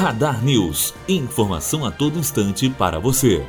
Radar News. Informação a todo instante para você.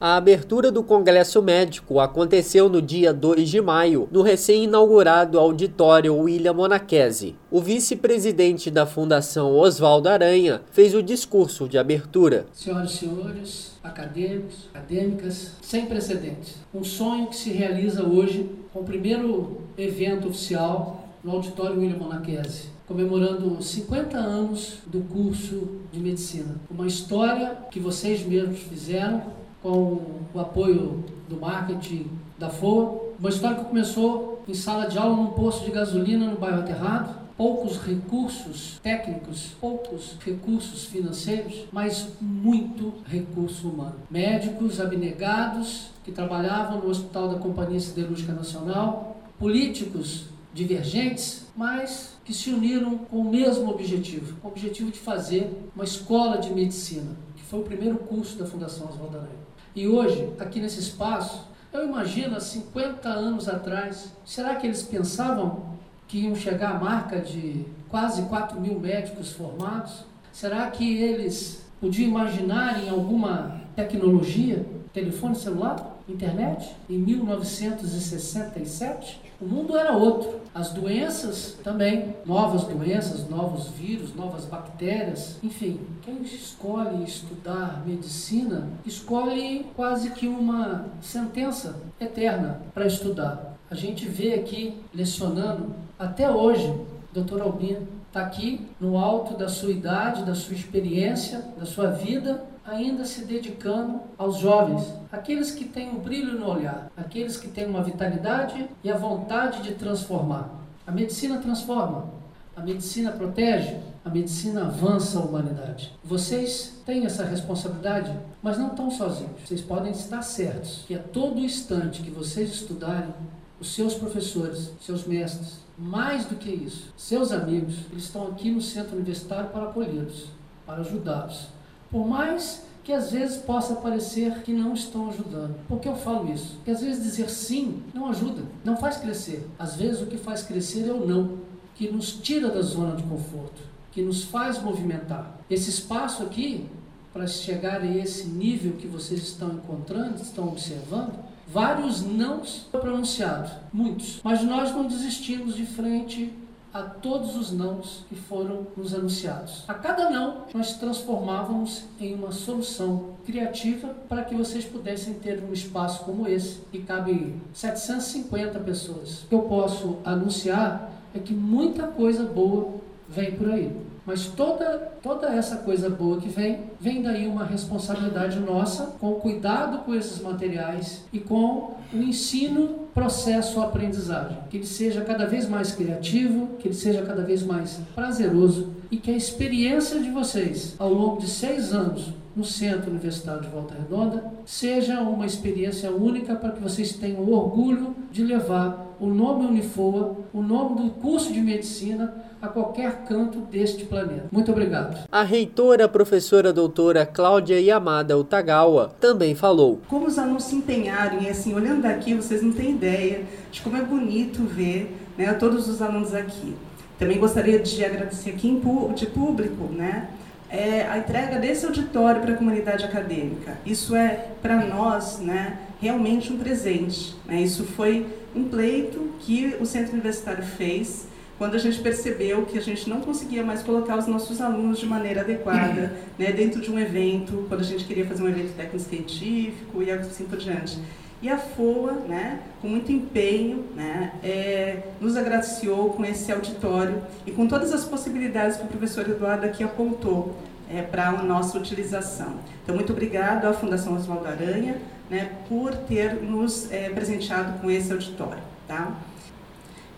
A abertura do Congresso Médico aconteceu no dia 2 de maio, no recém-inaugurado auditório William Monachese. O vice-presidente da Fundação Oswaldo Aranha fez o discurso de abertura. Senhoras e senhores, acadêmicos, acadêmicas, sem precedentes. Um sonho que se realiza hoje com o primeiro evento oficial no auditório William Monachese, comemorando 50 anos do curso de medicina. Uma história que vocês mesmos fizeram com o apoio do marketing da FOA. Uma história que começou em sala de aula num posto de gasolina no bairro Aterrado. Poucos recursos técnicos, poucos recursos financeiros, mas muito recurso humano. Médicos abnegados que trabalhavam no Hospital da Companhia Siderúrgica Nacional, políticos divergentes, mas que se uniram com o mesmo objetivo, o objetivo de fazer uma escola de medicina, que foi o primeiro curso da Fundação Oswaldo Aranha. E hoje, aqui nesse espaço, eu imagino há 50 anos atrás, será que eles pensavam que iam chegar à marca de quase 4 mil médicos formados? Será que eles podiam imaginar em alguma tecnologia, telefone celular, internet, em 1967? O mundo era outro. As doenças também, novas doenças, novos vírus, novas bactérias, enfim. Quem escolhe estudar medicina escolhe quase que uma sentença eterna para estudar. A gente vê aqui lecionando até hoje, doutor Albino está aqui no alto da sua idade, da sua experiência, da sua vida, ainda se dedicando aos jovens, aqueles que têm um brilho no olhar, aqueles que têm uma vitalidade e a vontade de transformar. A medicina transforma, a medicina protege, a medicina avança a humanidade. Vocês têm essa responsabilidade, mas não estão sozinhos. Vocês podem estar certos que a todo instante que vocês estudarem, os seus professores, seus mestres, mais do que isso, seus amigos, eles estão aqui no centro universitário para acolhê-los, para ajudá-los por mais que às vezes possa parecer que não estão ajudando. Por que eu falo isso? Porque às vezes dizer sim não ajuda, não faz crescer. Às vezes o que faz crescer é o não, que nos tira da zona de conforto, que nos faz movimentar. Esse espaço aqui, para chegar a esse nível que vocês estão encontrando, estão observando, vários não pronunciados, muitos. Mas nós não desistimos de frente a todos os nãos que foram nos anunciados. A cada não, nós transformávamos em uma solução criativa para que vocês pudessem ter um espaço como esse, que cabe 750 pessoas. O que eu posso anunciar é que muita coisa boa vem por aí. Mas toda, toda essa coisa boa que vem, vem daí uma responsabilidade nossa com cuidado com esses materiais e com o ensino, processo, aprendizagem. Que ele seja cada vez mais criativo, que ele seja cada vez mais prazeroso e que a experiência de vocês ao longo de seis anos no Centro Universitário de Volta Redonda seja uma experiência única para que vocês tenham o orgulho de levar o nome Unifoa, o nome do curso de medicina a qualquer canto deste planeta. Muito obrigado. A reitora, professora doutora Cláudia Yamada Utagawa, também falou. Como os alunos se empenharam, e assim, olhando daqui, vocês não têm ideia de como é bonito ver né, todos os alunos aqui. Também gostaria de agradecer aqui de público, né, é, a entrega desse auditório para a comunidade acadêmica. Isso é, para nós, né, realmente um presente. Né? Isso foi um pleito que o Centro Universitário fez quando a gente percebeu que a gente não conseguia mais colocar os nossos alunos de maneira adequada né, dentro de um evento, quando a gente queria fazer um evento técnico-científico e assim por diante. E a FOA, né, com muito empenho, né, é, nos agraciou com esse auditório e com todas as possibilidades que o professor Eduardo aqui apontou é, para a nossa utilização. Então, muito obrigado à Fundação Oswaldo Aranha né, por ter nos é, presenteado com esse auditório. Tá?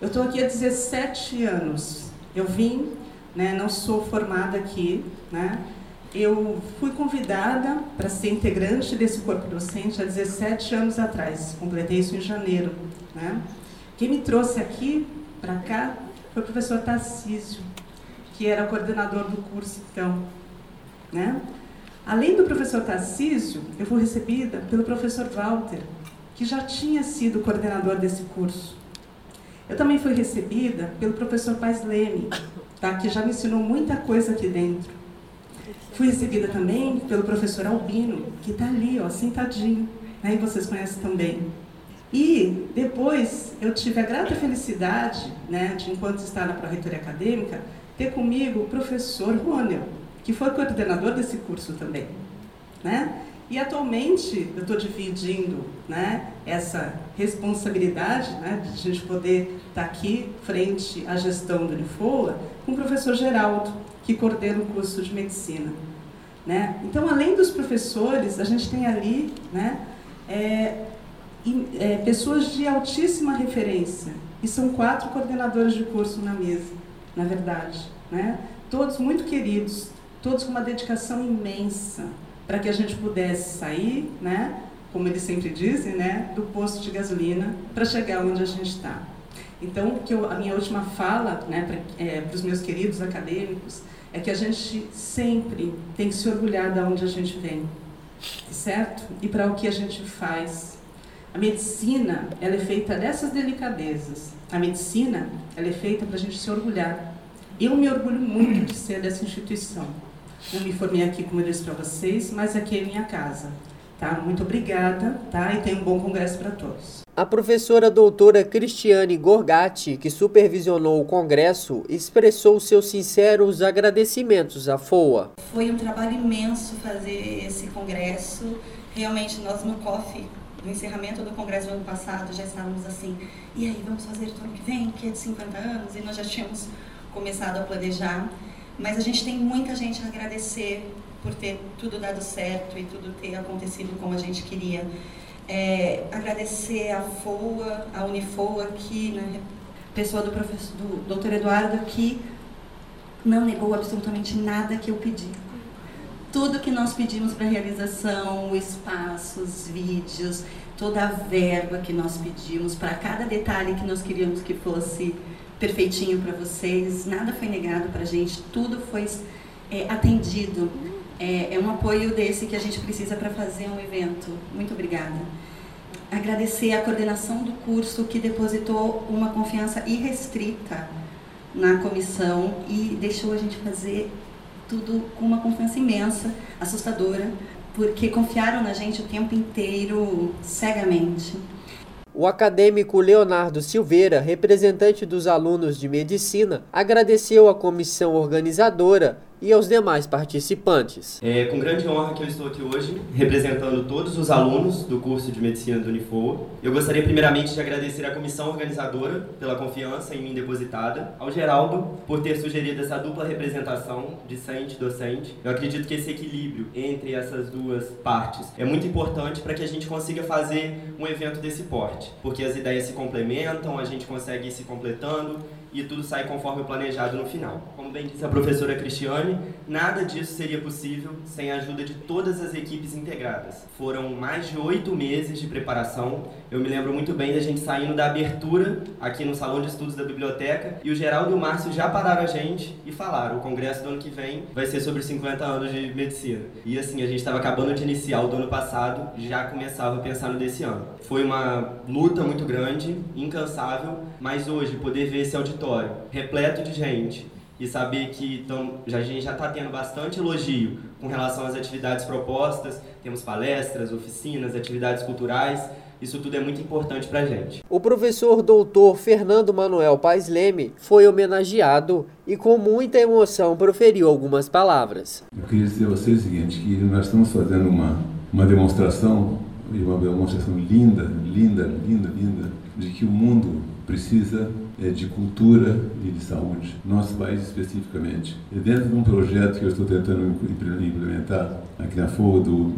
Eu estou aqui há 17 anos. Eu vim, né, não sou formada aqui, né, eu fui convidada para ser integrante desse corpo docente há 17 anos atrás, completei isso em janeiro. Né? Quem me trouxe aqui, para cá, foi o professor Tarcísio, que era coordenador do curso, então. Né? Além do professor Tarcísio, eu fui recebida pelo professor Walter, que já tinha sido coordenador desse curso. Eu também fui recebida pelo professor Paz Leme, tá? que já me ensinou muita coisa aqui dentro. Fui recebida também pelo professor Albino, que está ali, ó, sentadinho, né? e vocês conhecem também. E depois eu tive a grata felicidade, né, de enquanto estar na Pró-Reitoria Acadêmica, ter comigo o professor Ronel, que foi coordenador desse curso também. Né? E atualmente eu estou dividindo né, essa responsabilidade né, de a gente poder estar tá aqui frente à gestão do Unifoa com o professor Geraldo, que coordena o curso de medicina. Né? Então, além dos professores, a gente tem ali né, é, é, pessoas de altíssima referência. E são quatro coordenadores de curso na mesa, na verdade. Né? Todos muito queridos, todos com uma dedicação imensa para que a gente pudesse sair, né, como eles sempre dizem, né, do posto de gasolina para chegar onde a gente está. Então, que eu, a minha última fala né, para é, os meus queridos acadêmicos é que a gente sempre tem que se orgulhar de onde a gente vem, certo? E para o que a gente faz. A medicina, ela é feita dessas delicadezas. A medicina, ela é feita para a gente se orgulhar. Eu me orgulho muito de ser dessa instituição. Eu me formei aqui, como eu disse para vocês, mas aqui é minha casa. Tá? Muito obrigada tá? e tenha um bom congresso para todos. A professora doutora Cristiane Gorgatti, que supervisionou o congresso, expressou seus sinceros agradecimentos à FOA. Foi um trabalho imenso fazer esse congresso. Realmente, nós no COF, no encerramento do congresso do ano passado, já estávamos assim, e aí, vamos fazer o ano que vem, que é de 50 anos, e nós já tínhamos começado a planejar. Mas a gente tem muita gente a agradecer por ter tudo dado certo e tudo ter acontecido como a gente queria. É, agradecer a FOA, a Unifoa, que, né, pessoa do professor, do doutor Eduardo, que não negou absolutamente nada que eu pedi. Tudo que nós pedimos para realização, o espaço, os vídeos, toda a verba que nós pedimos, para cada detalhe que nós queríamos que fosse perfeitinho para vocês, nada foi negado para a gente, tudo foi é, atendido. É, é um apoio desse que a gente precisa para fazer um evento. Muito obrigada. Agradecer a coordenação do curso que depositou uma confiança irrestrita na comissão e deixou a gente fazer tudo com uma confiança imensa, assustadora, porque confiaram na gente o tempo inteiro cegamente. O acadêmico Leonardo Silveira, representante dos alunos de medicina, agradeceu à comissão organizadora e aos demais participantes. É com grande honra que eu estou aqui hoje, representando todos os alunos do curso de Medicina do Unifor. Eu gostaria primeiramente de agradecer à comissão organizadora pela confiança em mim depositada, ao Geraldo por ter sugerido essa dupla representação, discente-docente. Eu acredito que esse equilíbrio entre essas duas partes é muito importante para que a gente consiga fazer um evento desse porte, porque as ideias se complementam, a gente consegue ir se completando e tudo sai conforme o planejado no final. Como bem disse a professora Cristiane, nada disso seria possível sem a ajuda de todas as equipes integradas. Foram mais de oito meses de preparação. Eu me lembro muito bem da gente saindo da abertura aqui no Salão de Estudos da Biblioteca e o Geraldo e o Márcio já pararam a gente e falaram: o congresso do ano que vem vai ser sobre 50 anos de medicina. E assim, a gente estava acabando de iniciar o do ano passado, já começava a pensar no desse ano. Foi uma luta muito grande, incansável, mas hoje poder ver esse auditório repleto de gente e saber que tão, já, a gente já está tendo bastante elogio com relação às atividades propostas, temos palestras, oficinas, atividades culturais, isso tudo é muito importante para a gente. O professor doutor Fernando Manuel Paes Leme foi homenageado e com muita emoção proferiu algumas palavras. Eu queria dizer a vocês o seguinte, que nós estamos fazendo uma, uma demonstração, uma demonstração linda, linda, linda, linda, de que o mundo precisa é, de cultura e de saúde, nosso país especificamente. E dentro de um projeto que eu estou tentando implementar aqui na FOA do,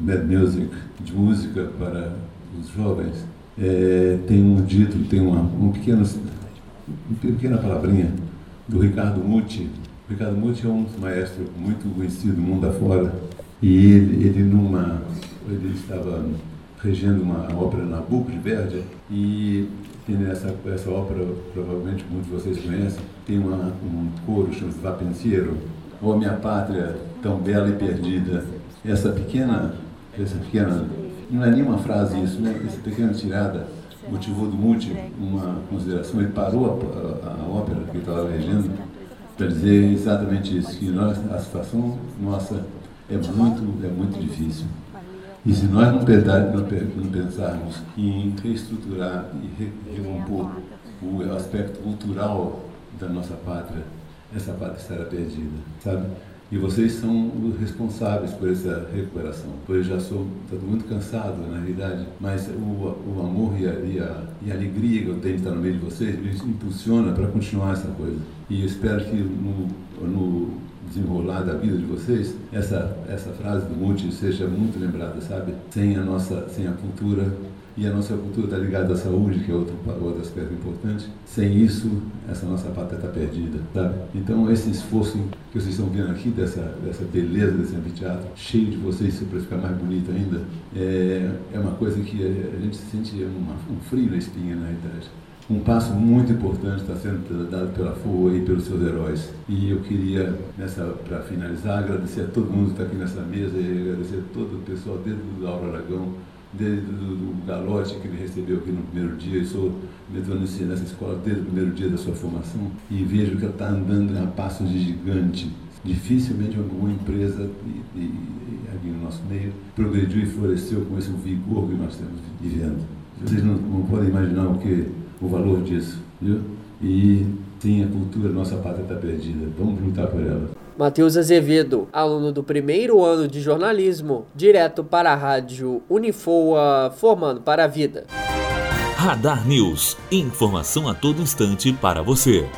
Mad Music, de música para os jovens, é, tem um título, tem uma, um pequeno, uma pequena palavrinha do Ricardo Muti. Ricardo Muti é um maestro muito conhecido do mundo afora e ele, ele numa ele estava regendo uma ópera na de Verdi e tem nessa essa ópera, provavelmente muitos de vocês conhecem, tem uma, um coro chamado Vapensiero, ou Minha Pátria Tão Bela e Perdida. Essa pequena, essa pequena, não é nenhuma frase isso, né? essa pequena tirada motivou do Muti uma consideração, ele parou a, a, a ópera que estava regendo para dizer exatamente isso, que nós, a situação nossa é muito, é muito difícil. E se nós não, não pensarmos em reestruturar e recompor o aspecto cultural da nossa pátria, essa pátria estará perdida, sabe? E vocês são os responsáveis por essa recuperação. Pois eu já sou muito cansado, na realidade, mas o, o amor e a, e, a, e a, alegria que eu tenho de estar no meio de vocês me impulsiona para continuar essa coisa. E eu espero que no, no desenrolar da vida de vocês, essa, essa frase do Monte seja muito lembrada, sabe? Sem a nossa, sem a cultura, e a nossa cultura está ligada à saúde, que é outro, outro aspecto importante. Sem isso, essa nossa pátria está perdida, sabe? Então, esse esforço que vocês estão vendo aqui, dessa, dessa beleza desse anfiteatro, cheio de vocês para ficar mais bonito ainda, é, é uma coisa que a, a gente sente uma, um frio na espinha, na realidade. Um passo muito importante está sendo dado pela FOA e pelos seus heróis. E eu queria, para finalizar, agradecer a todo mundo que está aqui nessa mesa e agradecer a todo o pessoal, desde o Lauro Aragão, desde do galote que ele recebeu aqui no primeiro dia. Eu sou metodista nessa escola desde o primeiro dia da sua formação e vejo que ela está andando a passos de gigante. Dificilmente alguma empresa e, e, aqui no nosso meio progrediu e floresceu com esse vigor que nós estamos vivendo. Vocês não, não podem imaginar o que o valor disso, viu? E sim, a cultura, nossa pátria está perdida. Vamos lutar por ela. Matheus Azevedo, aluno do primeiro ano de jornalismo, direto para a rádio Unifoa, formando para a vida. Radar News, informação a todo instante para você.